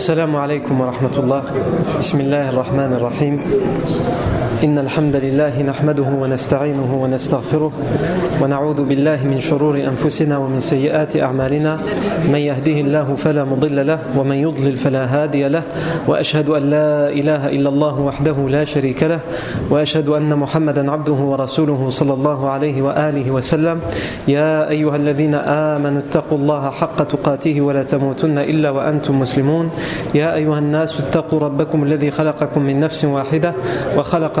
السلام عليكم ورحمة الله. بسم الله الرحمن الرحيم. إن الحمد لله نحمده ونستعينه ونستغفره ونعوذ بالله من شرور أنفسنا ومن سيئات أعمالنا. من يهده الله فلا مضل له ومن يضلل فلا هادي له. وأشهد أن لا إله إلا الله وحده لا شريك له. وأشهد أن محمدا عبده ورسوله صلى الله عليه وآله وسلم. يا أيها الذين آمنوا اتقوا الله حق تقاته ولا تموتن إلا وأنتم مسلمون. يا أيها الناس اتقوا ربكم الذي خلقكم من نفس واحدة وخلق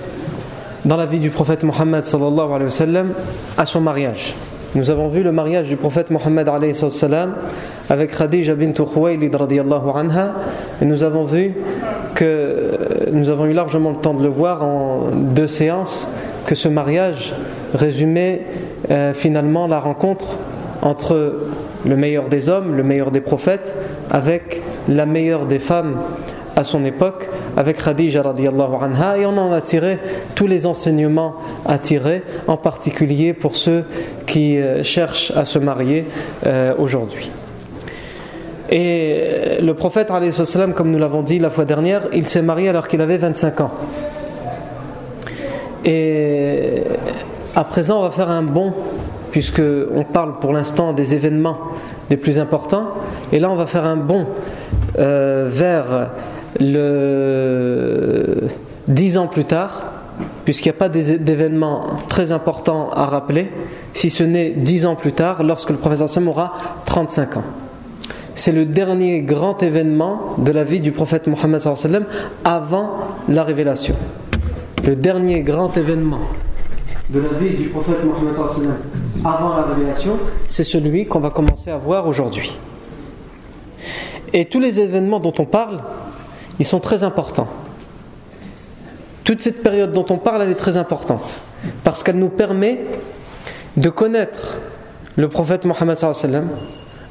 dans la vie du prophète Mohammed à son mariage. Nous avons vu le mariage du prophète Mohammed avec Khadija bint Khuwaylid radiyallahu anha et nous avons vu que nous avons eu largement le temps de le voir en deux séances que ce mariage résumait euh, finalement la rencontre entre le meilleur des hommes, le meilleur des prophètes avec la meilleure des femmes à son époque avec Khadija radiallahu anha et on en a tiré tous les enseignements à tirer en particulier pour ceux qui euh, cherchent à se marier euh, aujourd'hui. Et le prophète comme nous l'avons dit la fois dernière il s'est marié alors qu'il avait 25 ans. Et à présent on va faire un bond puisque on parle pour l'instant des événements les plus importants. Et là on va faire un bond euh, vers le dix ans plus tard, puisqu'il n'y a pas d'événement très important à rappeler, si ce n'est dix ans plus tard, lorsque le professeur Sam aura 35 ans. C'est le dernier grand événement de la vie du prophète Mohammed avant la révélation. Le dernier grand événement de la vie du prophète Mohammed avant la révélation, c'est celui qu'on va commencer à voir aujourd'hui. Et tous les événements dont on parle, ils sont très importants. Toute cette période dont on parle, elle est très importante parce qu'elle nous permet de connaître le prophète Mohammed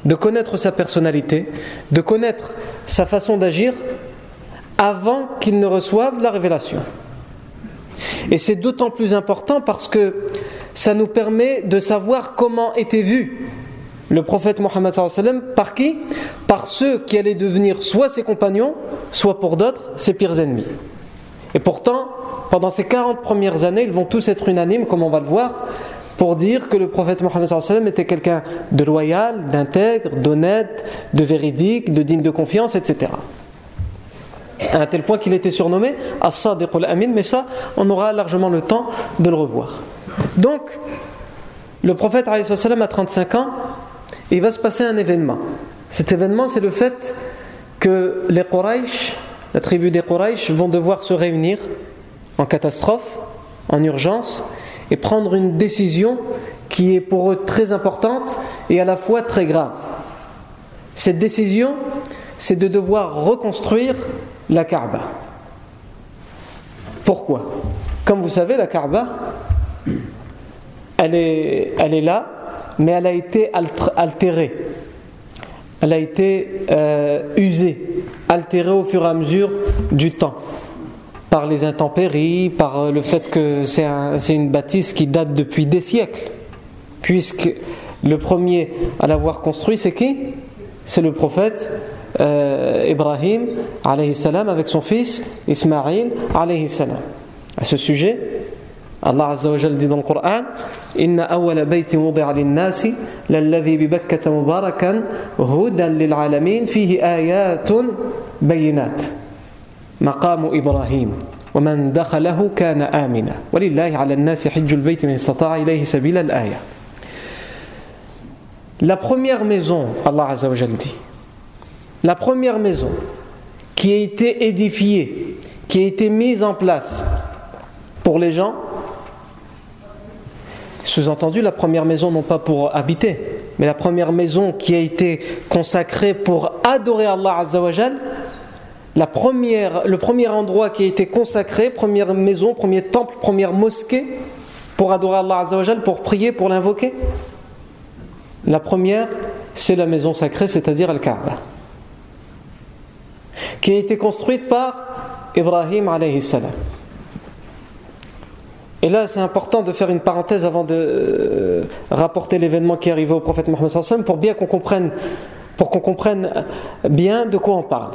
de connaître sa personnalité, de connaître sa façon d'agir avant qu'il ne reçoive la révélation. Et c'est d'autant plus important parce que ça nous permet de savoir comment était vu le prophète Mohammed par qui? Par ceux qui allaient devenir soit ses compagnons, soit pour d'autres ses pires ennemis. Et pourtant, pendant ces 40 premières années, ils vont tous être unanimes, comme on va le voir, pour dire que le prophète Mohammed était quelqu'un de loyal, d'intègre, d'honnête, de véridique, de digne de confiance, etc. À un tel point qu'il était surnommé As-Sadiq al-Amin, mais ça, on aura largement le temps de le revoir. Donc, le prophète a 35 ans, il va se passer un événement. Cet événement, c'est le fait que les Quraysh, la tribu des Quraysh, vont devoir se réunir en catastrophe, en urgence, et prendre une décision qui est pour eux très importante et à la fois très grave. Cette décision, c'est de devoir reconstruire la Kaaba. Pourquoi? Comme vous savez, la Kaaba, elle est, elle est là, mais elle a été altérée. Elle a été euh, usée, altérée au fur et à mesure du temps, par les intempéries, par euh, le fait que c'est une bâtisse qui date depuis des siècles, puisque le premier à l'avoir construit, c'est qui? C'est le prophète euh, Ibrahim alayhi salam avec son fils Ismaïl alayhi salam. À ce sujet, الله عز وجل دي القرآن إن أول بيت وضع للناس للذي ببكة مباركا هدى للعالمين فيه آيات بينات. مقام إبراهيم ومن دخله كان آمنا. ولله على الناس حج البيت من استطاع إليه سبيل الآية. La première maison, Allah Azza wa dit, la première maison qui a été édifiée, qui a été mise en place pour les gens, sous-entendu, la première maison non pas pour habiter, mais la première maison qui a été consacrée pour adorer Allah Azzawajal, la première, le premier endroit qui a été consacré, première maison, premier temple, première mosquée pour adorer Allah Azzawajal, pour prier, pour l'invoquer La première, c'est la maison sacrée, c'est-à-dire Al-Kaaba, qui a été construite par Ibrahim alayhi salam. Et là, c'est important de faire une parenthèse avant de euh, rapporter l'événement qui est arrivé au prophète Mohammed pour bien qu'on comprenne, pour qu'on comprenne bien de quoi on parle.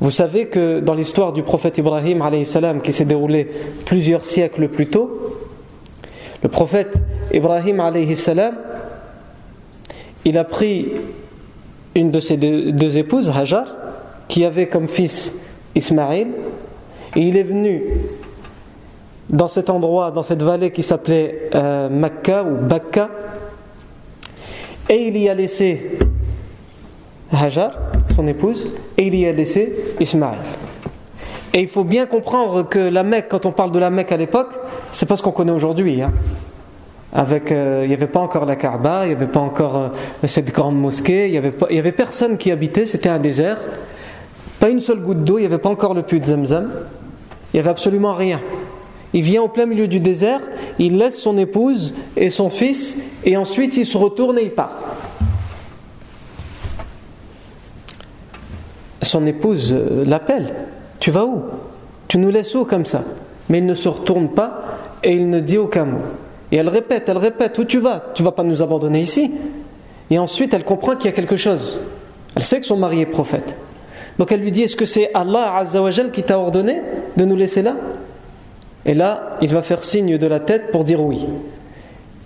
Vous savez que dans l'histoire du prophète Ibrahim salam, qui s'est déroulée plusieurs siècles plus tôt, le prophète Ibrahim salam, il a pris une de ses deux, épouses, Hajar, qui avait comme fils Ismaïl, et il est venu dans cet endroit, dans cette vallée qui s'appelait euh, Mecca ou Bakka, et il y a laissé Hajar, son épouse, et il y a laissé Ismaël. Et il faut bien comprendre que la Mecque, quand on parle de la Mecque à l'époque, c'est pas ce qu'on connaît aujourd'hui. Hein. Avec, euh, il n'y avait pas encore la Kaaba, il n'y avait pas encore euh, cette grande mosquée, il n'y avait, avait personne qui habitait, c'était un désert. Pas une seule goutte d'eau, il n'y avait pas encore le puits de Zamzam. Il n'y avait absolument rien. Il vient au plein milieu du désert, il laisse son épouse et son fils, et ensuite il se retourne et il part. Son épouse euh, l'appelle Tu vas où? Tu nous laisses où comme ça? Mais il ne se retourne pas et il ne dit aucun mot. Et elle répète, elle répète Où tu vas? Tu vas pas nous abandonner ici? Et ensuite elle comprend qu'il y a quelque chose. Elle sait que son mari est prophète. Donc elle lui dit Est-ce que c'est Allah Azzawajal qui t'a ordonné de nous laisser là? Et là, il va faire signe de la tête pour dire oui.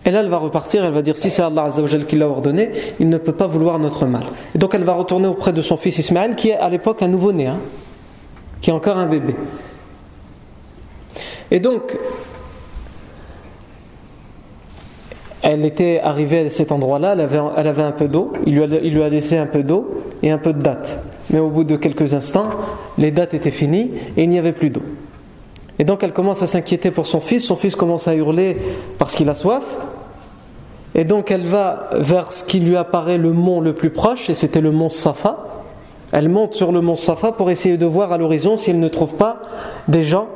Et là, elle va repartir, elle va dire si c'est Allah Azzawajal qui l'a ordonné, il ne peut pas vouloir notre mal. Et donc, elle va retourner auprès de son fils Ismaël, qui est à l'époque un nouveau-né, hein, qui est encore un bébé. Et donc, elle était arrivée à cet endroit-là, elle avait, elle avait un peu d'eau, il, lui a laissé un peu d'eau et un peu de dates. Mais au bout de quelques instants, les dates étaient finies et il n'y avait plus d'eau. Et donc elle commence à s'inquiéter pour son fils, son fils commence à hurler parce qu'il a soif. Et donc elle va vers ce qui lui apparaît le mont le plus proche, et c'était le mont Safa. Elle monte sur le mont Safa pour essayer de voir à l'horizon si elle ne trouve pas des gens,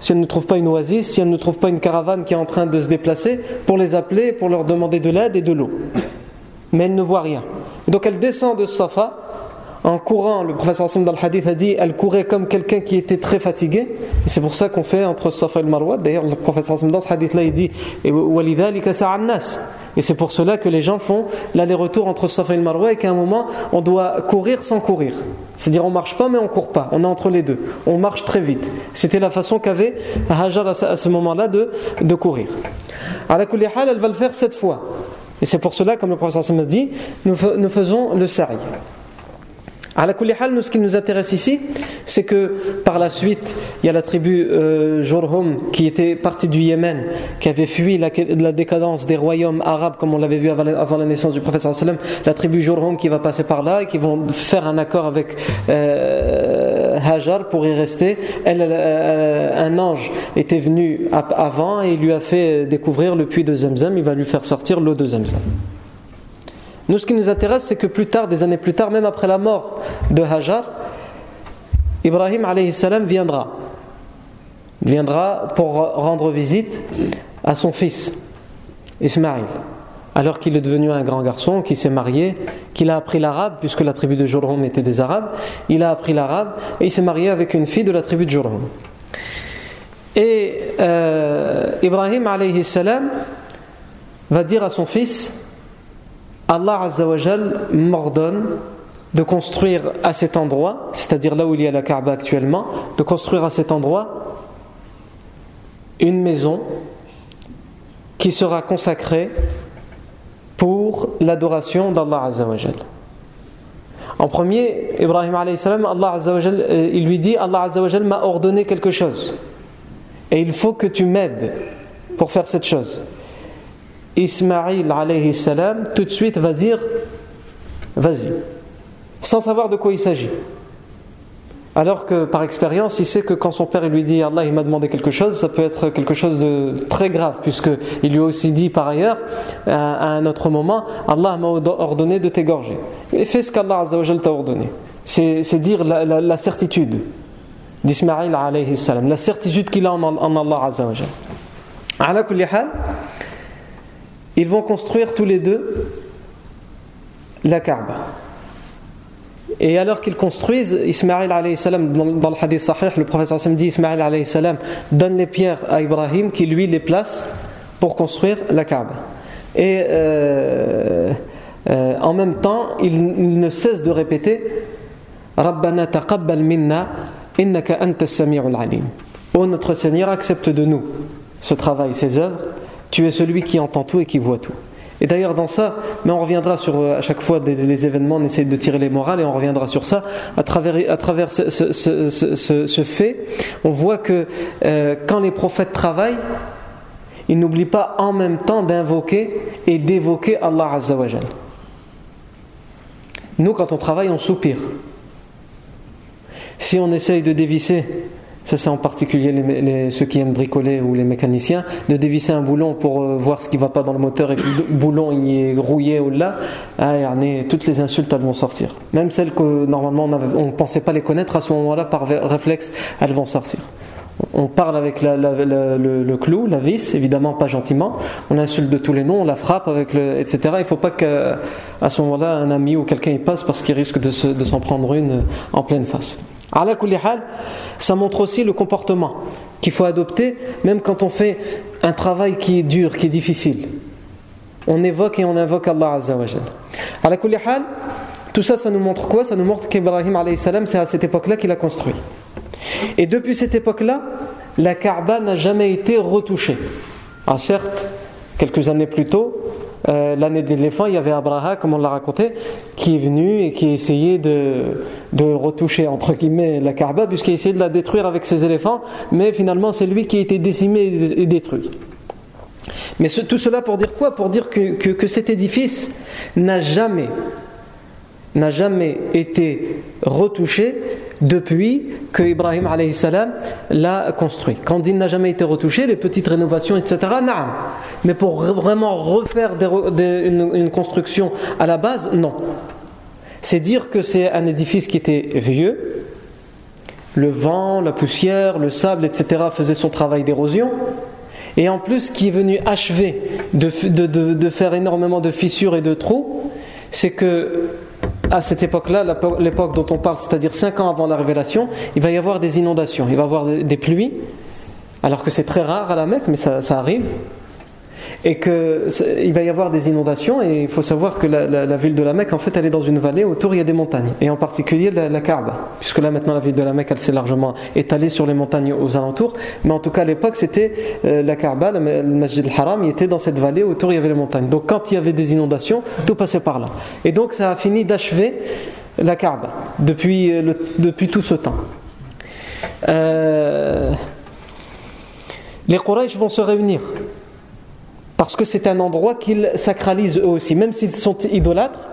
si elle ne trouve pas une oasis, si elle ne trouve pas une caravane qui est en train de se déplacer, pour les appeler, pour leur demander de l'aide et de l'eau. Mais elle ne voit rien. donc elle descend de Safa en courant, le professeur Hassan dans le hadith a dit, elle courait comme quelqu'un qui était très fatigué. C'est pour ça qu'on fait entre Safa et Marwa. D'ailleurs, le professeur Hassan dans ce hadith-là, il dit, et c'est pour cela que les gens font l'aller-retour entre Safa et Marwa et qu'à un moment, on doit courir sans courir. C'est-à-dire, on marche pas, mais on court pas. On est entre les deux. On marche très vite. C'était la façon qu'avait Hajar à ce moment-là de, de courir. À la elle va le faire cette fois. Et c'est pour cela, comme le professeur Hassan a dit, nous, nous faisons le sari. À la nous, ce qui nous intéresse ici, c'est que par la suite, il y a la tribu euh, Jorhum qui était partie du Yémen, qui avait fui la, décadence des royaumes arabes, comme on l'avait vu avant la, naissance du prophète. La tribu Jorhum qui va passer par là et qui vont faire un accord avec euh, Hajar pour y rester. Elle, euh, un ange était venu avant et il lui a fait découvrir le puits de Zemzem. Il va lui faire sortir l'eau de Zemzem. Nous, ce qui nous intéresse, c'est que plus tard, des années plus tard, même après la mort de Hajar, Ibrahim salam viendra. Il viendra pour rendre visite à son fils, Ismaïl, alors qu'il est devenu un grand garçon, qu'il s'est marié, qu'il a appris l'arabe, puisque la tribu de Jurhum était des arabes, il a appris l'arabe et il s'est marié avec une fille de la tribu de Jurhum. Et euh, Ibrahim salam va dire à son fils Allah Azzawajal m'ordonne de construire à cet endroit, c'est-à-dire là où il y a la Kaaba actuellement, de construire à cet endroit une maison qui sera consacrée pour l'adoration d'Allah Azzawajal. En premier, Ibrahim salam, Allah Azzawajal, euh, il lui dit Allah Azzawajal m'a ordonné quelque chose et il faut que tu m'aides pour faire cette chose. Ismaïl alayhi salam tout de suite va dire vas-y, sans savoir de quoi il s'agit. Alors que par expérience, il sait que quand son père lui dit Allah il m'a demandé quelque chose, ça peut être quelque chose de très grave, puisqu'il lui a aussi dit par ailleurs à un autre moment Allah m'a ordonné de t'égorger. Et fais ce qu'Allah t'a ordonné. C'est dire la, certitude d'Ismaïl alayhi salam, la certitude qu'il a en, en Allah azawajal. Ils vont construire tous les deux la Kaaba. Et alors qu'ils construisent, Ismaël alayhi salam, dans, le hadith sahih, le professeur Sam dit Ismaël alayhi salam donne les pierres à Ibrahim qui lui les place pour construire la Kaaba. Et euh, euh, en même temps, il, ne cesse de répéter Rabbana taqabbal minna innaka anta. Ô notre Seigneur, accepte de nous ce travail, ces œuvres. Tu es celui qui entend tout et qui voit tout. Et d'ailleurs dans ça, mais on reviendra sur euh, à chaque fois des, événements, on essaie de tirer les morales et on reviendra sur ça. À travers, à travers ce, ce, fait, on voit que euh, quand les prophètes travaillent, ils n'oublient pas en même temps d'invoquer et d'évoquer Allah Azzawajal. Nous, quand on travaille, on soupire. Si on essaye de dévisser ça c'est en particulier ceux qui aiment bricoler ou les mécaniciens, de dévisser un boulon pour euh, voir ce qui ne va pas dans le moteur et que le boulon il est rouillé ou là, ah, toutes les insultes elles vont sortir. Même celles que normalement on ne pensait pas les connaître, à ce moment-là par réflexe elles vont sortir. On parle avec le, clou, la vis, évidemment pas gentiment. On insulte de tous les noms, on la frappe avec le, etc. Il ne faut pas qu'à ce moment-là un ami ou quelqu'un y passe parce qu'il risque de s'en prendre une en pleine face ça montre aussi le comportement qu'il faut adopter même quand on fait un travail qui est dur, qui est difficile. On évoque et on invoque Allah Azza wa tout ça, ça nous montre quoi? Ça nous montre qu'Ibrahim c'est à cette époque-là qu'il a construit. Et depuis cette époque-là, la Kaaba n'a jamais été retouchée. Ah, certes, quelques années plus tôt, euh, l'année d'éléphant, il y avait Abraha, comme on l'a raconté, qui est venu et qui a essayé de, de retoucher, entre guillemets, la Kaaba, puisqu'il a essayé de la détruire avec ses éléphants, mais finalement c'est lui qui a été décimé et détruit. Mais tout cela pour dire quoi? Pour dire que, que cet édifice n'a jamais, n'a jamais été retouché depuis que Ibrahim l'a construit. Quand il n'a jamais été retouché, les petites rénovations, etc., non. Mais pour vraiment refaire une, construction à la base, non. C'est dire que c'est un édifice qui était vieux, le vent, la poussière, le sable, etc., faisaient son travail d'érosion, et en plus qui est venu achever de faire énormément de fissures et de trous, c'est que à cette époque-là, l'époque dont on parle, c'est-à-dire 5 ans avant la révélation, il va y avoir des inondations, il va y avoir des pluies, alors que c'est très rare à la Mecque, mais ça, arrive. Et qu'il va y avoir des inondations, et il faut savoir que la, ville de la Mecque, en fait, elle est dans une vallée, autour il y a des montagnes, et en particulier la, la Kaaba, puisque là maintenant la ville de la Mecque, elle s'est largement étalée sur les montagnes aux alentours, mais en tout cas à l'époque, c'était euh, la Kaaba, le, Masjid al-Haram, il était dans cette vallée, autour il y avait les montagnes. Donc quand il y avait des inondations, tout passait par là. Et donc ça a fini d'achever la Kaaba depuis, euh, depuis tout ce temps. Euh, les Quraysh vont se réunir parce que c'est un endroit qu'ils sacralisent eux aussi, même s'ils sont idolâtres.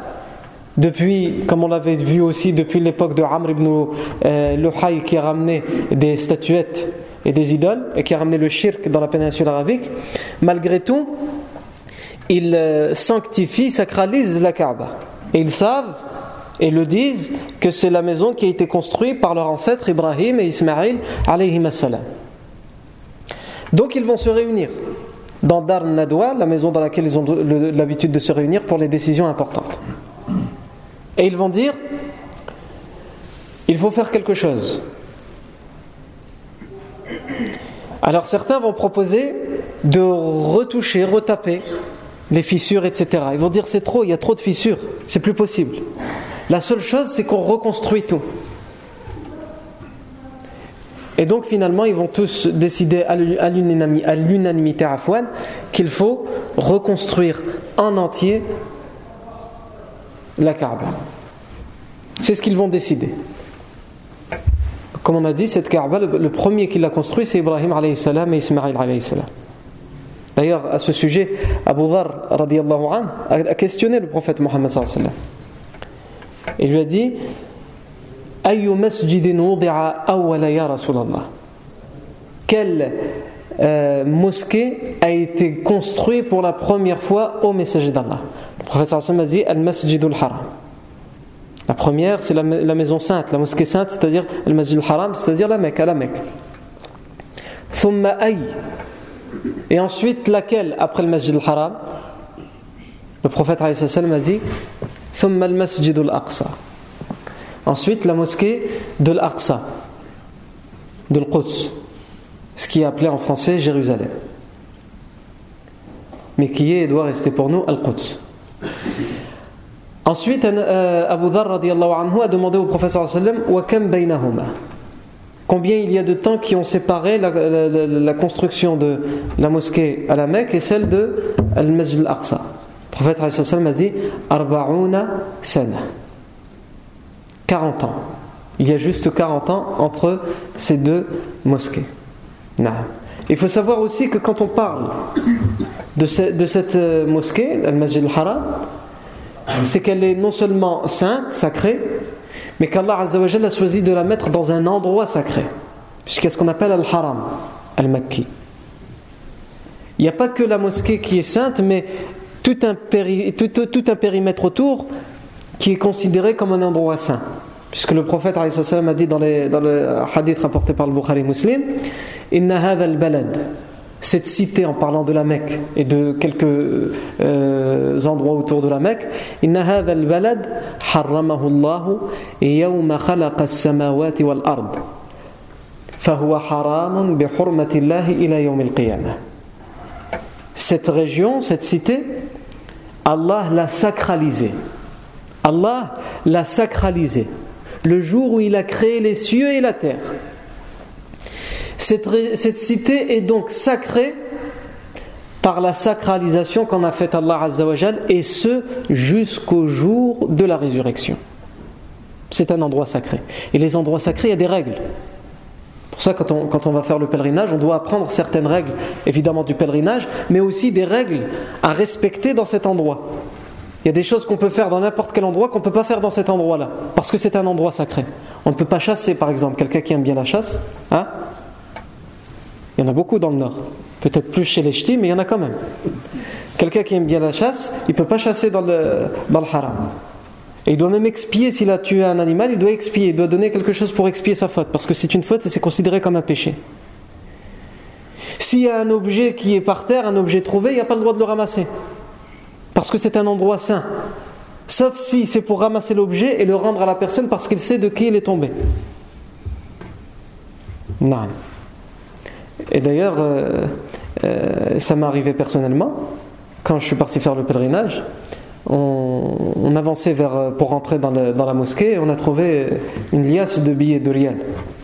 Depuis, comme on l'avait vu aussi depuis l'époque de Amr ibn euh, qui a ramené des statuettes et des idoles et qui a ramené le shirk dans la péninsule arabique, malgré tout, ils euh, sanctifient, sacralisent la Kaaba. Et ils savent et le disent que c'est la maison qui a été construite par leurs ancêtres Ibrahim et Ismaïl Donc ils vont se réunir dans Dar Nadwa, la maison dans laquelle ils ont l'habitude de se réunir pour les décisions importantes. Et ils vont dire il faut faire quelque chose. Alors certains vont proposer de retoucher, retaper les fissures, etc. Ils vont dire c'est trop, il y a trop de fissures, c'est plus possible. La seule chose, c'est qu'on reconstruit tout. Et donc finalement, ils vont tous décider à l'unanimité à Fouane qu'il faut reconstruire en entier la Kaaba. C'est ce qu'ils vont décider. Comme on a dit, cette Kaaba, le, premier qui l'a construit, c'est Ibrahim salam et Ismaïl salam. D'ailleurs, à ce sujet, Abu Dhar a questionné le prophète Mohammed. Il lui a dit quelle euh, mosquée a été construite pour la première fois au messager d'Allah Le professeur Hassan a dit Al-Masjidul Haram. La première, c'est la, maison sainte, la mosquée sainte, c'est-à-dire le Masjid al-Haram, c'est-à-dire la Mecque, la Mecque. Thumma ay. Et ensuite, laquelle après le Masjid al-Haram Le prophète a dit Thumma al-Masjid al-Aqsa. Ensuite, la mosquée de l'Aqsa, de l'Quds, ce qui est appelé en français Jérusalem. Mais qui est et doit rester pour nous Al-Quds. Ensuite, euh, Abu Dhar anhu a demandé au professeur Combien il y a de temps qui ont séparé la, construction de la mosquée à la Mecque et celle de Al-Masjid al-Aqsa Le prophète a dit Arba'una sana. 40 ans. Il y a juste 40 ans entre ces deux mosquées. Il faut savoir aussi que quand on parle de, cette euh, mosquée, Al-Masjid al-Haram, c'est qu'elle est non seulement sainte, sacrée, mais qu'Allah a choisi de la mettre dans un endroit sacré, puisqu'il y a ce qu'on appelle Al-Haram, Al-Makki. Il n'y a pas que la mosquée qui est sainte, mais tout un, tout, un périmètre autour qui est considéré comme un endroit saint. Puisque le prophète a dit dans, dans le hadith rapporté par le Bukhari Muslim Inna hadha al-balad cette cité en parlant de la Mecque et de quelques euh, endroits autour de la Mecque inna hadha al-balad harramahu yawma khalaqa as-samawati wal ard fahuwa haramun bi hurmati Allah ila yawm al-qiyamah cette région cette cité Allah l'a sacralisée Allah l'a sacralisée le jour où il a créé les cieux et la terre cette, cité est donc sacrée par la sacralisation qu'en a faite Allah Azzawajal et ce jusqu'au jour de la résurrection. C'est un endroit sacré. Et les endroits sacrés, il y a des règles. Pour ça, quand on, quand on va faire le pèlerinage, on doit apprendre certaines règles, évidemment du pèlerinage, mais aussi des règles à respecter dans cet endroit. Il y a des choses qu'on peut faire dans n'importe quel endroit qu'on ne peut pas faire dans cet endroit-là, parce que c'est un endroit sacré. On ne peut pas chasser, par exemple, quelqu'un qui aime bien la chasse, hein il y en a beaucoup dans le nord. Peut-être plus chez les ch'tis, mais il y en a quand même. Quelqu'un qui aime bien la chasse, il ne peut pas chasser dans le, dans le haram. Et il doit même expier s'il a tué un animal, il doit expier, il doit donner quelque chose pour expier sa faute, parce que c'est une faute et c'est considéré comme un péché. S'il y a un objet qui est par terre, un objet trouvé, il n'y a pas le droit de le ramasser, parce que c'est un endroit saint. Sauf si c'est pour ramasser l'objet et le rendre à la personne parce qu'il sait de qui il est tombé. Non. Et d'ailleurs, euh, euh, ça m'est arrivé personnellement, quand je suis parti faire le pèlerinage, on, avançait vers, pour rentrer dans, la mosquée et on a trouvé une liasse de billets de rial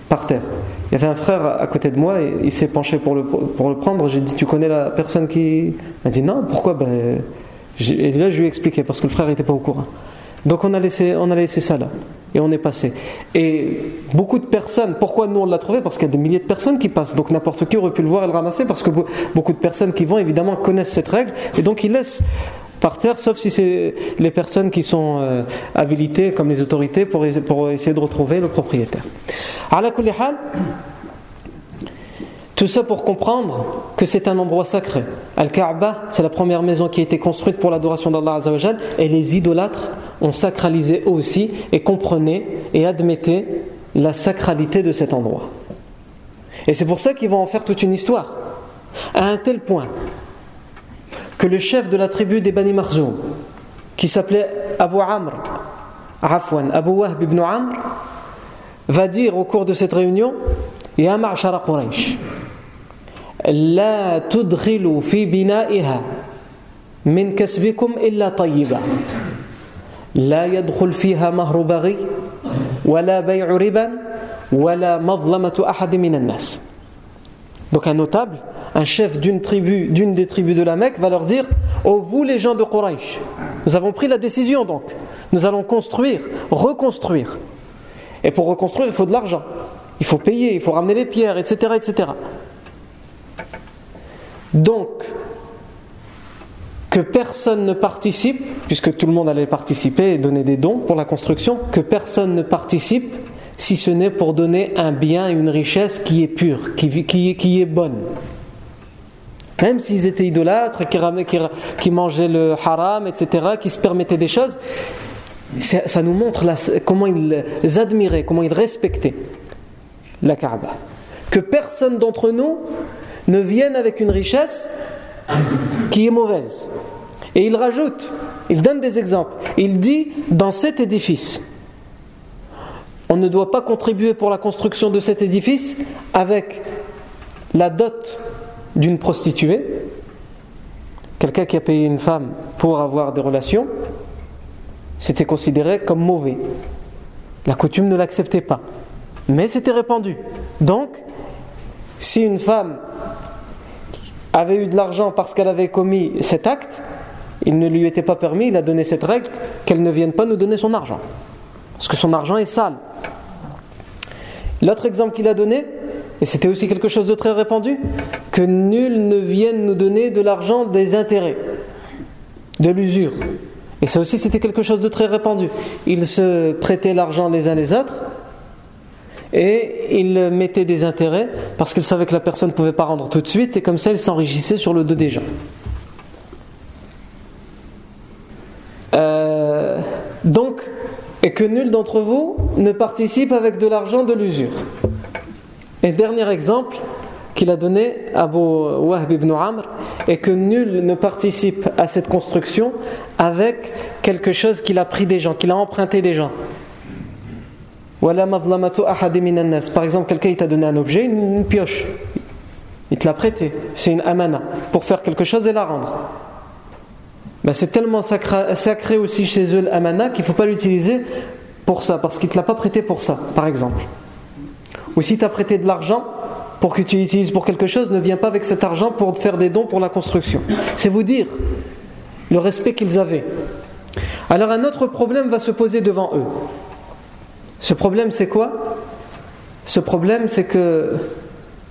par terre. Il y avait un frère à côté de moi et il s'est penché pour le, pour le prendre. J'ai dit Tu connais la personne qui. Il m'a dit Non, pourquoi? Ben, Et là, je lui ai expliqué parce que le frère n'était pas au courant. Donc on a laissé, on a laissé ça là. Et on est passé. Et beaucoup de personnes, pourquoi nous on l'a trouvé? Parce qu'il y a des milliers de personnes qui passent. Donc n'importe qui aurait pu le voir et le ramasser parce que beaucoup de personnes qui vont évidemment connaissent cette règle. Et donc ils laissent par terre, sauf si c'est les personnes qui sont euh, habilitées comme les autorités pour, pour essayer de retrouver le propriétaire. Tout ça pour comprendre que c'est un endroit sacré. Al-Kaaba, c'est la première maison qui a été construite pour l'adoration d'Allah Azzawajal et les idolâtres ont sacralisé eux aussi et comprenaient et admettaient la sacralité de cet endroit. Et c'est pour ça qu'ils vont en faire toute une histoire. À un tel point que le chef de la tribu des Bani Marzoum, qui s'appelait Abu Amr, Afwan, Abu Wahb ibn va dire au cours de cette réunion Ya ma'shara Quraysh, لا تدخلوا في بنائها من كسبكم إلا طيبا لا يدخل فيها مهر بغي ولا بيع ربا ولا مظلمة أحد من الناس Donc un notable, un chef d'une tribu, d'une des tribus de la Mecque va leur dire Oh vous les gens de Quraysh, nous avons pris la décision donc, nous allons construire, reconstruire. Et pour reconstruire, il faut de l'argent, il faut payer, il faut ramener les pierres, etc. etc. Donc, que personne ne participe, puisque tout le monde allait participer et donner des dons pour la construction, que personne ne participe si ce n'est pour donner un bien, une richesse qui est pure, qui, qui, est bonne. Même s'ils étaient idolâtres, qui mangeaient le haram, etc., qui se permettaient des choses, Ça nous montre comment ils admiraient, comment ils respectaient la Kaaba. Que personne d'entre nous ne vienne avec une richesse qui est mauvaise. Et il rajoute, il donne des exemples. Il dit dans cet édifice, on ne doit pas contribuer pour la construction de cet édifice avec la dot d'une prostituée, quelqu'un qui a payé une femme pour avoir des relations, c'était considéré comme mauvais. La coutume ne l'acceptait pas. Mais c'était répandu. Donc, si une femme avait eu de l'argent parce qu'elle avait commis cet acte, il ne lui était pas permis, il a donné cette règle, qu'elle ne vienne pas nous donner son argent. Parce que son argent est sale. L'autre exemple qu'il a donné, et c'était aussi quelque chose de très répandu, que nul ne vienne nous donner de l'argent des intérêts, de l'usure. Et ça aussi c'était quelque chose de très répandu. Ils se prêtaient l'argent les uns les autres, et ils mettaient des intérêts parce qu'ils savaient que la personne ne pouvait pas rendre tout de suite, et comme ça ils s'enrichissaient sur le dos des gens. Euh, donc, et que nul d'entre vous ne participe avec de l'argent de l'usure. Et dernier exemple qu'il a donné à Abu Wahb ibn Amr est que nul ne participe à cette construction avec quelque chose qu'il a pris des gens, qu'il a emprunté des gens. Par exemple, quelqu'un t'a donné un objet, une pioche. Il te l'a prêté. C'est une amana pour faire quelque chose et la rendre. Ben, c'est tellement sacré, aussi chez eux l'amana qu'il ne faut pas l'utiliser pour ça, parce qu'il ne te l'a pas prêté pour ça, par exemple. Ou si tu as prêté de l'argent pour que tu l'utilises pour quelque chose, ne viens pas avec cet argent pour faire des dons pour la construction. C'est vous dire le respect qu'ils avaient. Alors un autre problème va se poser devant eux. Ce problème c'est quoi? Ce problème c'est que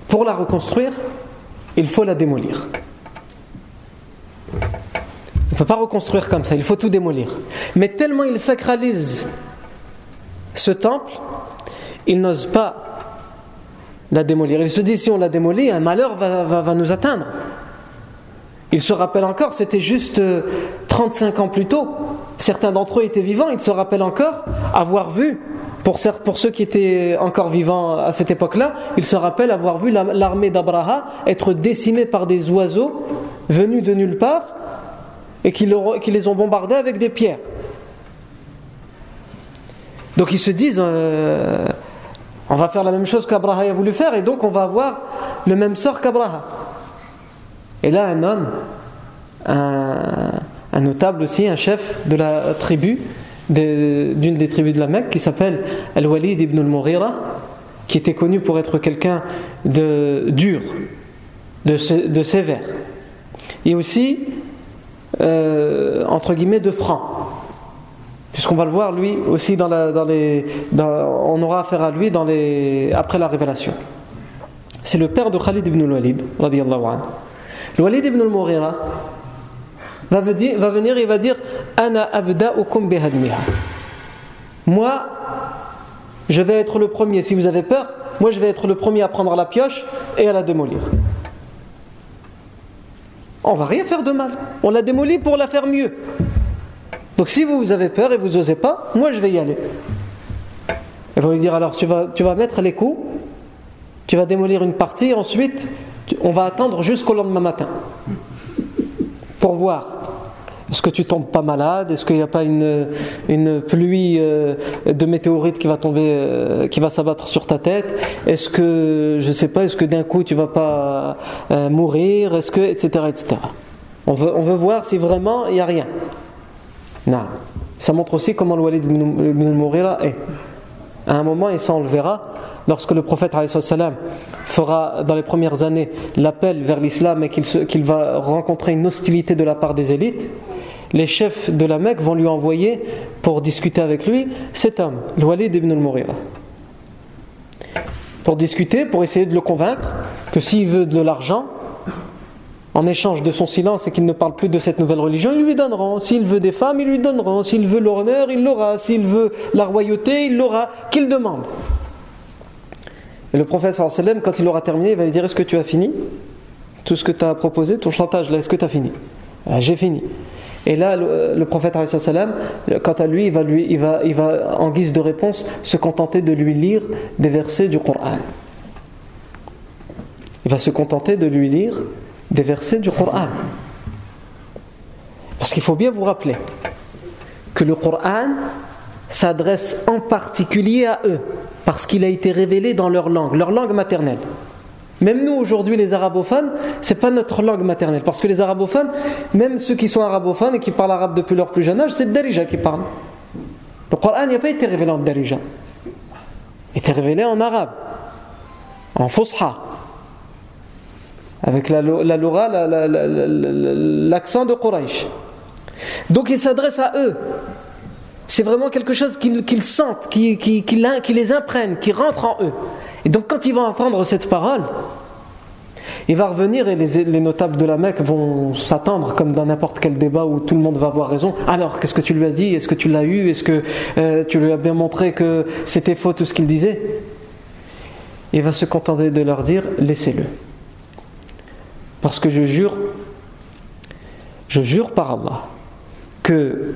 pour la reconstruire, il faut la démolir ne peut pas reconstruire comme ça, il faut tout démolir. Mais tellement il sacralise ce temple, il n'ose pas la démolir. Il se dit si on la démolit, un malheur va, nous atteindre. Il se rappelle encore, c'était juste 35 euh, ans plus tôt. Certains d'entre eux étaient vivants, ils se rappellent encore avoir vu, pour, ceux qui étaient encore vivants à cette époque-là, ils se rappellent avoir vu l'armée d'Abraha être décimée par des oiseaux venus de nulle part et qui, les ont bombardés avec des pierres. Donc ils se disent, euh, on va faire la même chose qu'Abraha a voulu faire, et donc on va avoir le même sort qu'Abraha. Et là, un homme, un, notable aussi, un chef de la tribu, d'une des tribus de la Mecque, qui s'appelle Al-Walid ibn al-Mughira, qui était connu pour être quelqu'un de dur, de, sévère. Et aussi euh, entre guillemets de franc. Puisqu'on va le voir lui aussi dans, les. on aura affaire à lui dans les, après la révélation. C'est le père de Khalid ibn al-Walid. Le Walid ibn al-Mughira va, venir et va dire Ana abda'ukum. Moi, je vais être le premier. Si vous avez peur, moi je vais être le premier à prendre la pioche et à la démolir on va rien faire de mal. On l'a démolie pour la faire mieux. Donc si vous avez peur et vous n'osez pas, moi je vais y aller. Et vous lui dire alors tu vas, tu vas mettre les coups, tu vas démolir une partie, ensuite on va attendre jusqu'au lendemain matin pour voir est-ce que tu tombes pas malade? Est-ce qu'il n'y a pas une, une pluie euh, de météorites qui va tomber, euh, qui va s'abattre sur ta tête? Est-ce que, je sais pas, est-ce que d'un coup tu vas pas euh, mourir? Est-ce que, etc., etc. On veut, on veut voir si vraiment il n'y a rien. Non. Ça montre aussi comment le Walid ibn est. À un moment, et ça on le verra, lorsque le prophète fera dans les premières années l'appel vers l'islam et qu'il va rencontrer une hostilité de la part des élites, les chefs de la Mecque vont lui envoyer pour discuter avec lui cet homme, Walid ibn al-Mughira. Pour discuter, pour essayer de le convaincre que s'il veut de l'argent, en échange de son silence et qu'il ne parle plus de cette nouvelle religion, ils lui donneront. S'il veut des femmes, ils lui donneront. S'il veut l'honneur, il l'aura. S'il veut la royauté, il l'aura. Qu'il demande. Et le prophète, quand il aura terminé, il va lui dire Est-ce que tu as fini? Tout ce que tu as proposé, ton chantage là, est-ce que tu as fini? Ah, J'ai fini. Et là, le, prophète, quant à lui il, va il va, en guise de réponse, se contenter de lui lire des versets du Coran. Il va se contenter de lui lire des versets du Coran. Parce qu'il faut bien vous rappeler que le Coran s'adresse en particulier à eux, parce qu'il a été révélé dans leur langue, leur langue maternelle. Même nous aujourd'hui, les arabophones, c'est pas notre langue maternelle. Parce que les arabophones, même ceux qui sont arabophones et qui parlent arabe depuis leur plus jeune âge, c'est le Darija qui parle. Le Coran n'a pas été révélé en Darija. Il été révélé en arabe, en Fusha, avec la, la l'accent de Quraysh. Donc il s'adresse à eux. C'est vraiment quelque chose qu'ils sentent, qui, qui, qui les imprègne, qui rentre en eux. Et donc quand il va entendre cette parole, il va revenir et les, notables de la Mecque vont s'attendre comme dans n'importe quel débat où tout le monde va avoir raison. Alors, qu'est-ce que tu lui as dit? Est-ce que tu l'as eu? Est-ce que euh, tu lui as bien montré que c'était faux tout ce qu'il disait? Il va se contenter de leur dire laissez-le. Parce que je jure, je jure par Allah que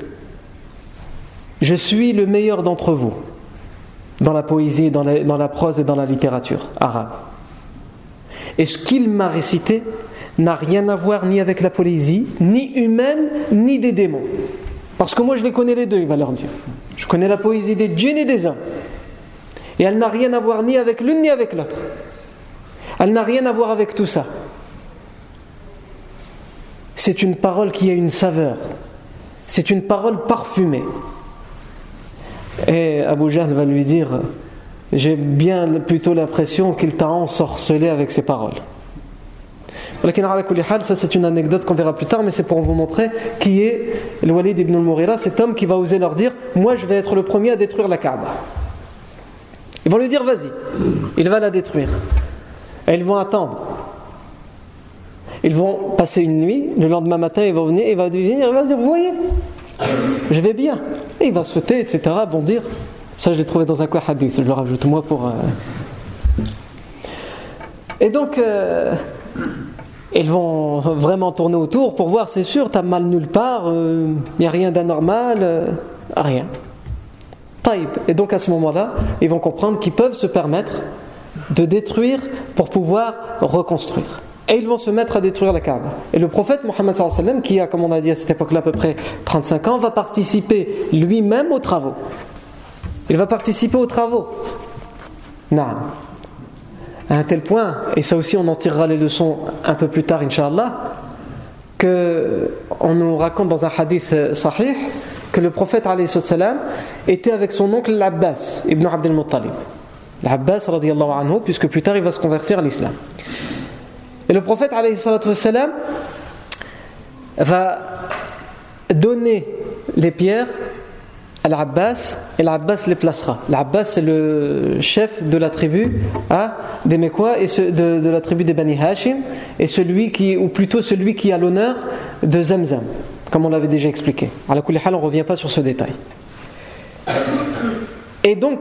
je suis le meilleur d'entre vous dans la poésie, dans la, prose et dans la littérature arabe. Et ce qu'il m'a récité n'a rien à voir ni avec la poésie, ni humaine, ni des démons. Parce que moi je les connais les deux, il va leur dire. Je connais la poésie des djinns et des hommes. Et elle n'a rien à voir ni avec l'une ni avec l'autre. Elle n'a rien à voir avec tout ça. C'est une parole qui a une saveur. C'est une parole parfumée. Et Abu Jahl va lui dire J'ai bien plutôt l'impression qu'il t'a ensorcelé avec ses paroles. Ça, c'est une anecdote qu'on verra plus tard, mais c'est pour vous montrer qui est le Walid ibn al-Mughira, cet homme qui va oser leur dire Moi, je vais être le premier à détruire la Kaaba. Ils vont lui dire Vas-y, il va la détruire. Et ils vont attendre. Ils vont passer une nuit, le lendemain matin, il va venir, il va il va dire Vous voyez, je vais bien. Il va sauter, etc., bondir. Ça, je l'ai trouvé dans un quoi hadith, je le rajoute moi pour. Euh. Et donc, euh, ils vont vraiment tourner autour pour voir, c'est sûr, t'as mal nulle part, il euh, n'y a rien d'anormal, rien. Taïb. Et donc, à ce moment-là, ils vont comprendre qu'ils peuvent se permettre de détruire pour pouvoir reconstruire et ils vont se mettre à détruire la Kaaba. Et le prophète Mohammed qui a, comme on a dit à cette époque-là, à peu près 35 ans, va participer lui-même aux travaux. Il va participer aux travaux. Non. À un tel point, et ça aussi on en tirera les leçons un peu plus tard, Inch'Allah, que on nous raconte dans un hadith sahih que le prophète était avec son oncle l'Abbas, ibn Abdel Muttalib. L'Abbas, anhu, puisque plus tard il va se convertir à l'islam. Et le prophète والسلام, va donner les pierres à l'Abbas et l'Abbas les placera. L'Abbas c'est le chef de la tribu hein, des Mekwa et de, de, la tribu des Bani Hashim et celui qui, ou plutôt celui qui a l'honneur de Zamzam, comme on l'avait déjà expliqué. À la on ne revient pas sur ce détail. Et donc,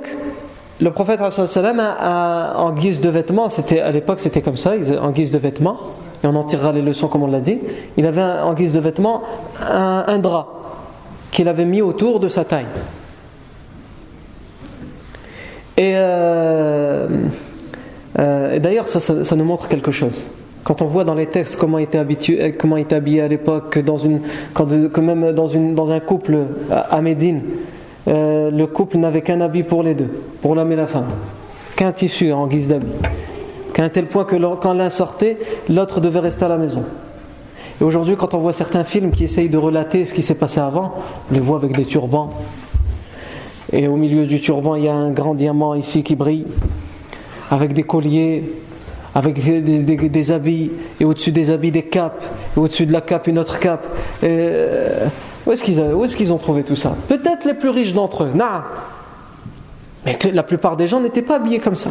le prophète a, en guise de vêtements, c'était à l'époque c'était comme ça, en guise de vêtements, et on en tirera les leçons comme on l'a dit, il avait en guise de vêtements un, drap qu'il avait mis autour de sa taille. Et, euh, euh, d'ailleurs, ça, nous montre quelque chose. Quand on voit dans les textes comment était, habitué, comment était habillé à l'époque, que, dans quand, même dans, une, dans un couple à Médine, euh, le couple n'avait qu'un habit pour les deux, pour l'homme et la femme, qu'un tissu en guise d'habit, qu'à un tel point que quand l'un sortait, l'autre devait rester à la maison. Et aujourd'hui, quand on voit certains films qui essayent de relater ce qui s'est passé avant, on les voit avec des turbans. Et au milieu du turban, il y a un grand diamant ici qui brille, avec des colliers, avec des, habits, et au-dessus des habits des capes, et au-dessus de la cape une autre cape. Et, euh, où est-ce qu'ils ont trouvé tout ça? Peut-être les plus riches d'entre eux. Non. Mais la plupart des gens n'étaient pas habillés comme ça.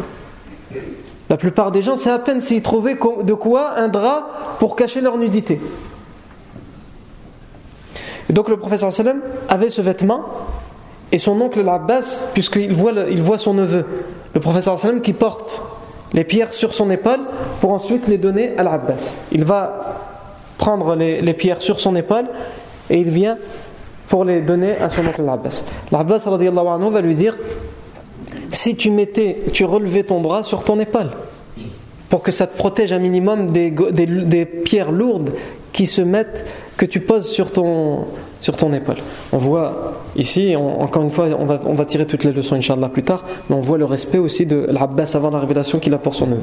La plupart des gens, c'est à peine s'ils trouvaient de quoi un drap pour cacher leur nudité. Donc le professeur sallam avait ce vêtement et son oncle l'Abbas, puisqu'il voit, il voit son neveu, le professeur sallam qui porte les pierres sur son épaule pour ensuite les donner à l'Abbas. Il va prendre les pierres sur son épaule et il vient pour les donner à son oncle l'Abbas. L'Abbas va lui dire si tu mettais, tu relevais ton bras sur ton épaule pour que ça te protège un minimum des, des, pierres lourdes qui se mettent, que tu poses sur ton, sur ton épaule. On voit ici, encore une fois, on va, on va tirer toutes les leçons, Inch'Allah, plus tard, mais on voit le respect aussi de l'Abbas avant la révélation qu'il a pour son neveu.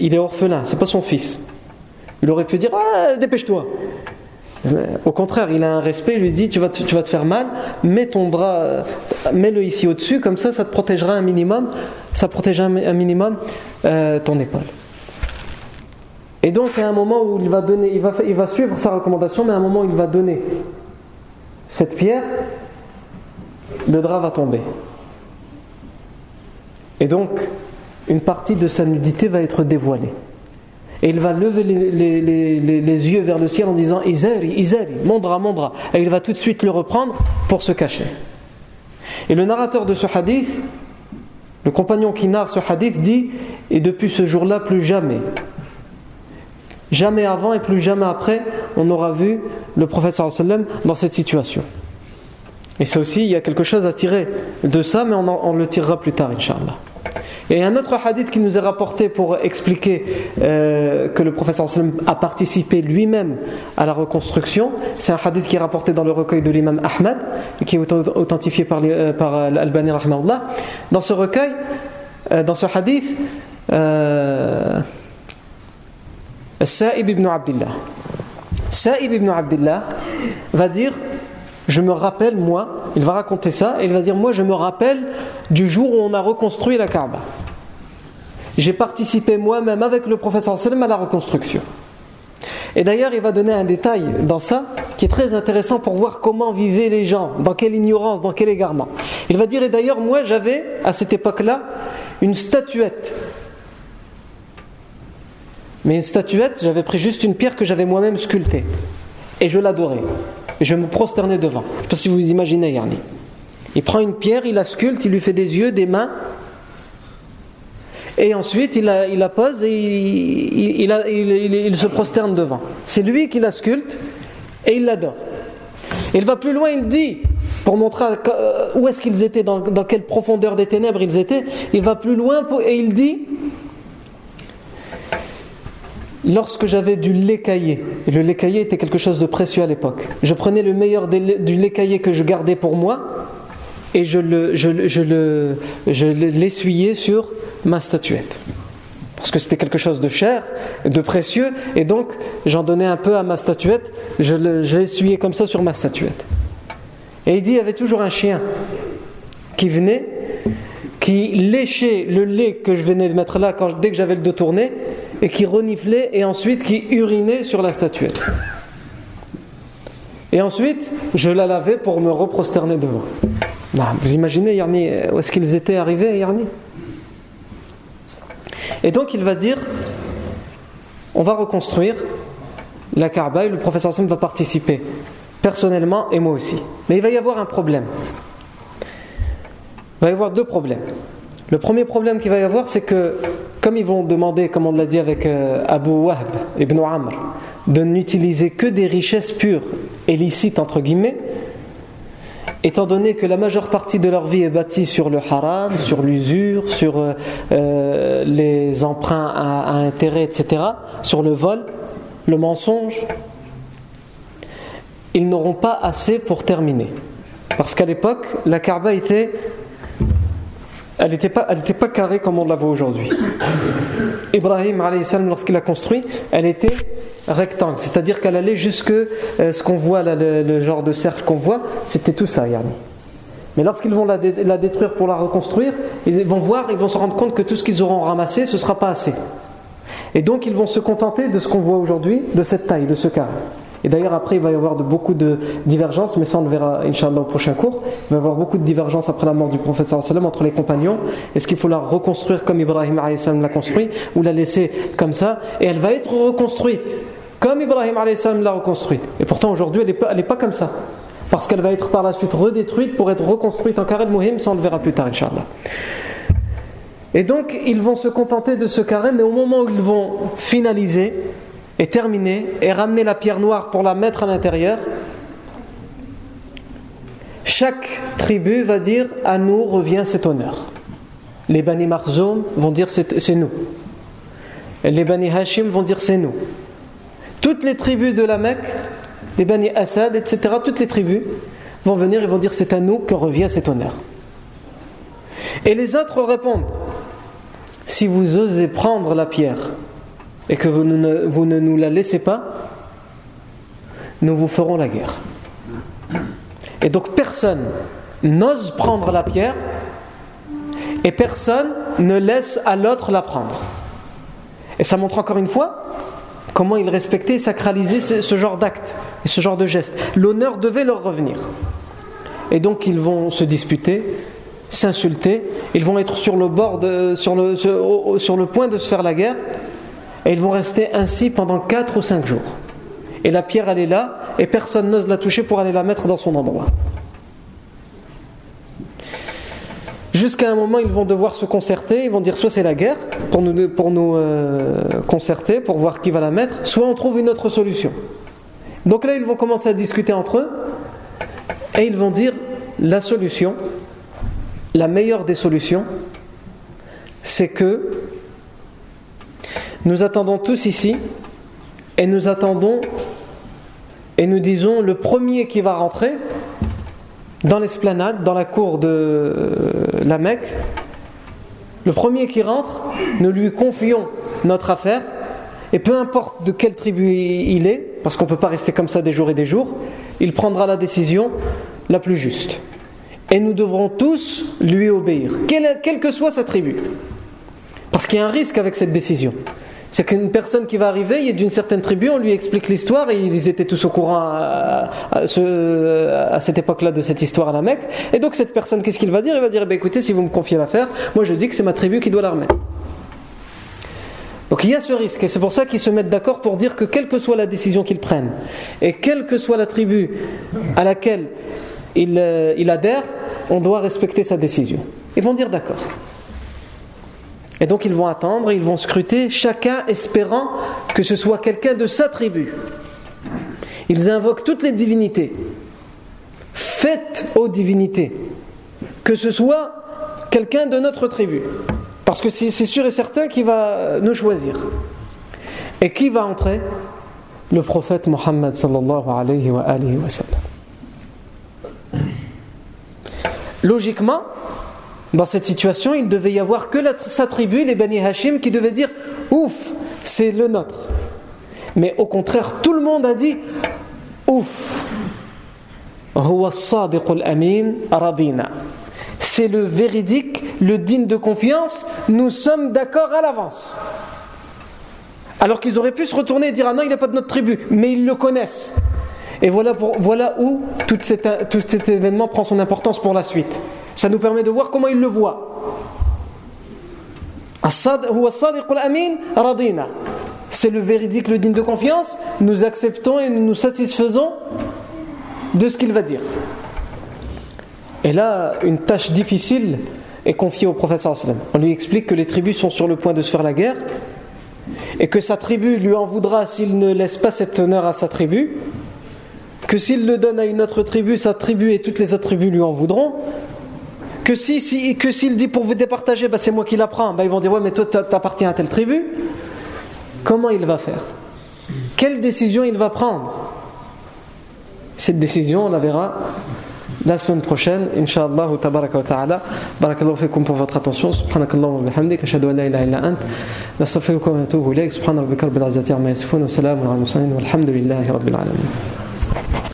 il est orphelin, c'est pas son fils. Il aurait pu dire ah, dépêche-toi. Au contraire, il a un respect, il lui dit tu vas te, faire mal, mets ton bras, mets-le ici au-dessus, comme ça, ça te protégera un minimum, ça protégera un minimum euh, ton épaule. Et donc, à un moment où il va donner, il va, il va suivre sa recommandation, mais à un moment où il va donner cette pierre, le drap va tomber. Et donc, une partie de sa nudité va être dévoilée. Et il va lever les, yeux vers le ciel en disant Izari, Izari, mon drap, mon. Et il va tout de suite le reprendre pour se cacher. Et le narrateur de ce hadith, le compagnon qui narre ce hadith, dit Et depuis ce jour-là, plus jamais, jamais avant et plus jamais après, on aura vu le prophète sallam dans cette situation. Et ça aussi, il y a quelque chose à tirer de ça, mais on, on le tirera plus tard, Inch'Allah. Et un autre hadith qui nous est rapporté pour expliquer euh, que le professeur a participé lui-même à la reconstruction, c'est un hadith qui est rapporté dans le recueil de l'imam Ahmad qui est authentifié par, euh, par euh, l'Albani Dans ce recueil, dans ce hadith, Sa'ib ibn Abdullah. Sa'ib ibn Abdullah va dire je me rappelle, moi, il va raconter ça, et il va dire, moi je me rappelle du jour où on a reconstruit la Kaaba. J'ai participé moi-même avec le professeur Salem à la reconstruction. Et d'ailleurs, il va donner un détail dans ça qui est très intéressant pour voir comment vivaient les gens, dans quelle ignorance, dans quel égarement. Il va dire, et d'ailleurs, moi j'avais, à cette époque-là, une statuette. Mais une statuette, j'avais pris juste une pierre que j'avais moi-même sculptée. Et je l'adorais. Et je me prosternais devant. Je ne sais pas si vous imaginez, Yarni. Il prend une pierre, il la sculpte, il lui fait des yeux, des mains, et ensuite il la, pose et il, il, se prosterne devant. C'est lui qui la sculpte et il l'adore. Il va plus loin, il dit, pour montrer euh, où est-ce qu'ils étaient, dans, quelle profondeur des ténèbres ils étaient, il va plus loin et il dit Lorsque j'avais du lait caillé, et le lait caillé était quelque chose de précieux à l'époque, je prenais le meilleur du lait caillé que je gardais pour moi et je je l'essuyais sur ma statuette. Parce que c'était quelque chose de cher, de précieux, et donc j'en donnais un peu à ma statuette, je l'essuyais comme ça sur ma statuette. Et il dit il y avait toujours un chien qui venait, qui léchait le lait que je venais de mettre là quand, dès que j'avais le dos tourné, et qui reniflait, et ensuite qui urinait sur la statuette. Et ensuite, je la lavais pour me reprosterner devant. vous imaginez, Yarni, où est-ce qu'ils étaient arrivés, Yarni? Et donc il va dire on va reconstruire la Kaaba le professeur Sam va participer, personnellement et moi aussi. Mais il va y avoir un problème. Va y avoir deux problèmes. Le premier problème qu'il va y avoir, c'est que, comme ils vont demander, comme on l'a dit avec euh, Abu Wahb ibn Amr, de n'utiliser que des richesses pures et licites, entre guillemets, étant donné que la majeure partie de leur vie est bâtie sur le haram, sur l'usure, sur euh, euh, les emprunts à, à, intérêt, etc., sur le vol, le mensonge, ils n'auront pas assez pour terminer. Parce qu'à l'époque, la Kaaba était elle n'était pas, pas carrée comme on la voit aujourd'hui. Ibrahim, lorsqu'il a construit, elle était rectangle, c'est-à-dire qu'elle allait jusque euh, ce qu'on voit, le, genre de cercle qu'on voit, c'était tout ça, Yani. Mais lorsqu'ils vont la, la, détruire pour la reconstruire, ils vont voir, ils vont se rendre compte que tout ce qu'ils auront ramassé, ce ne sera pas assez. Et donc ils vont se contenter de ce qu'on voit aujourd'hui, de cette taille, de ce carré. Et d'ailleurs, après, il va y avoir de, beaucoup de divergences, mais ça, on le verra, Inch'Allah, au prochain cours. Il va y avoir beaucoup de divergences après la mort du prophète sallam entre les compagnons. Est-ce qu'il faut la reconstruire comme Ibrahim l'a construit, ou la laisser comme ça? Et elle va être reconstruite, comme Ibrahim l'a reconstruite. Et pourtant, aujourd'hui, elle n'est pas, comme ça. Parce qu'elle va être par la suite redétruite pour être reconstruite en carré de Mohim, ça on le verra plus tard, Inch'Allah. Et donc, ils vont se contenter de ce carré, mais au moment où ils vont finaliser, est terminée et ramener la pierre noire pour la mettre à l'intérieur, chaque tribu va dire à nous revient cet honneur. Les Bani Marzoum vont dire c'est nous. Les Bani Hashim vont dire c'est nous. Toutes les tribus de la Mecque, les Bani Assad, etc., toutes les tribus vont venir et vont dire c'est à nous que revient cet honneur. Et les autres répondent si vous osez prendre la pierre et que vous ne, vous ne nous la laissez pas, nous vous ferons la guerre. Et donc personne n'ose prendre la pierre et personne ne laisse à l'autre la prendre. Et ça montre encore une fois comment ils respectaient et sacralisaient ce genre d'acte et ce genre de geste. L'honneur devait leur revenir. Et donc ils vont se disputer, s'insulter, ils vont être sur le bord de, sur le, sur le point de se faire la guerre, et ils vont rester ainsi pendant 4 ou 5 jours. Et la pierre elle est là, et personne n'ose la toucher pour aller la mettre dans son endroit. Jusqu'à un moment, ils vont devoir se concerter, ils vont dire soit c'est la guerre pour nous, euh, concerter, pour voir qui va la mettre, soit on trouve une autre solution. Donc là, ils vont commencer à discuter entre eux et ils vont dire la solution, la meilleure des solutions, c'est que nous attendons tous ici et nous attendons et nous disons le premier qui va rentrer dans l'esplanade, dans la cour de euh, la Mecque, le premier qui rentre, nous lui confions notre affaire et peu importe de quelle tribu il est, parce qu'on ne peut pas rester comme ça des jours et des jours, il prendra la décision la plus juste. Et nous devrons tous lui obéir, quelle, quelle que soit sa tribu. Parce qu'il y a un risque avec cette décision. C'est qu'une personne qui va arriver, il est d'une certaine tribu, on lui explique l'histoire et ils étaient tous au courant à, cette époque-là de cette histoire à la Mecque. Et donc cette personne, qu'est-ce qu'il va dire? Il va dire, eh écoutez, si vous me confiez l'affaire, moi je dis que c'est ma tribu qui doit l'armer. Donc il y a ce risque, et c'est pour ça qu'ils se mettent d'accord pour dire que quelle que soit la décision qu'ils prennent, et quelle que soit la tribu à laquelle il, euh, il adhère, on doit respecter sa décision. Ils vont dire d'accord. Et donc ils vont attendre, ils vont scruter, chacun espérant que ce soit quelqu'un de sa tribu. Ils invoquent toutes les divinités. Faites aux divinités que ce soit quelqu'un de notre tribu. Parce que c'est sûr et certain qu'il va nous choisir. Et qui va entrer? Le prophète Mohammed sallallahu alayhi wa. Logiquement, dans cette situation, il devait y avoir que sa tribu, les Bani Hashim, qui devaient dire Ouf, c'est le nôtre. Mais au contraire, tout le monde a dit Ouf, c'est le véridique, le digne de confiance, nous sommes d'accord à l'avance. Alors qu'ils auraient pu se retourner et dire Ah non, il n'est pas de notre tribu, mais ils le connaissent. Et voilà, voilà où tout cet événement prend son importance pour la suite. Ça nous permet de voir comment il le voit. C'est le véridique, le digne de confiance. Nous acceptons et nous nous satisfaisons de ce qu'il va dire. Et là, une tâche difficile est confiée au prophète. On lui explique que les tribus sont sur le point de se faire la guerre et que sa tribu lui en voudra s'il ne laisse pas cet honneur à sa tribu. Que s'il le donne à une autre tribu, sa tribu et toutes les autres tribus lui en voudront. Que si, si que s'il dit pour vous départager, bah, c'est moi qui l'apprends, bah, ils vont dire ouais mais toi t'appartiens à telle tribu. Comment il va faire? Quelle décision il va prendre? Cette décision, on la verra la semaine prochaine, Inch'Allah, tabaraka wa ta'ala. Barakallahu fikum pour votre attention. Subhanakallahu wa bihamdik. Ashhadu an la ilaha illa ant. Nastaghfiruka wa natubu ilayk. Subhana rabbika rabbil izzati amma yasifun. Wa salamun ala al-mursalin. Walhamdulillahi rabbil alamin.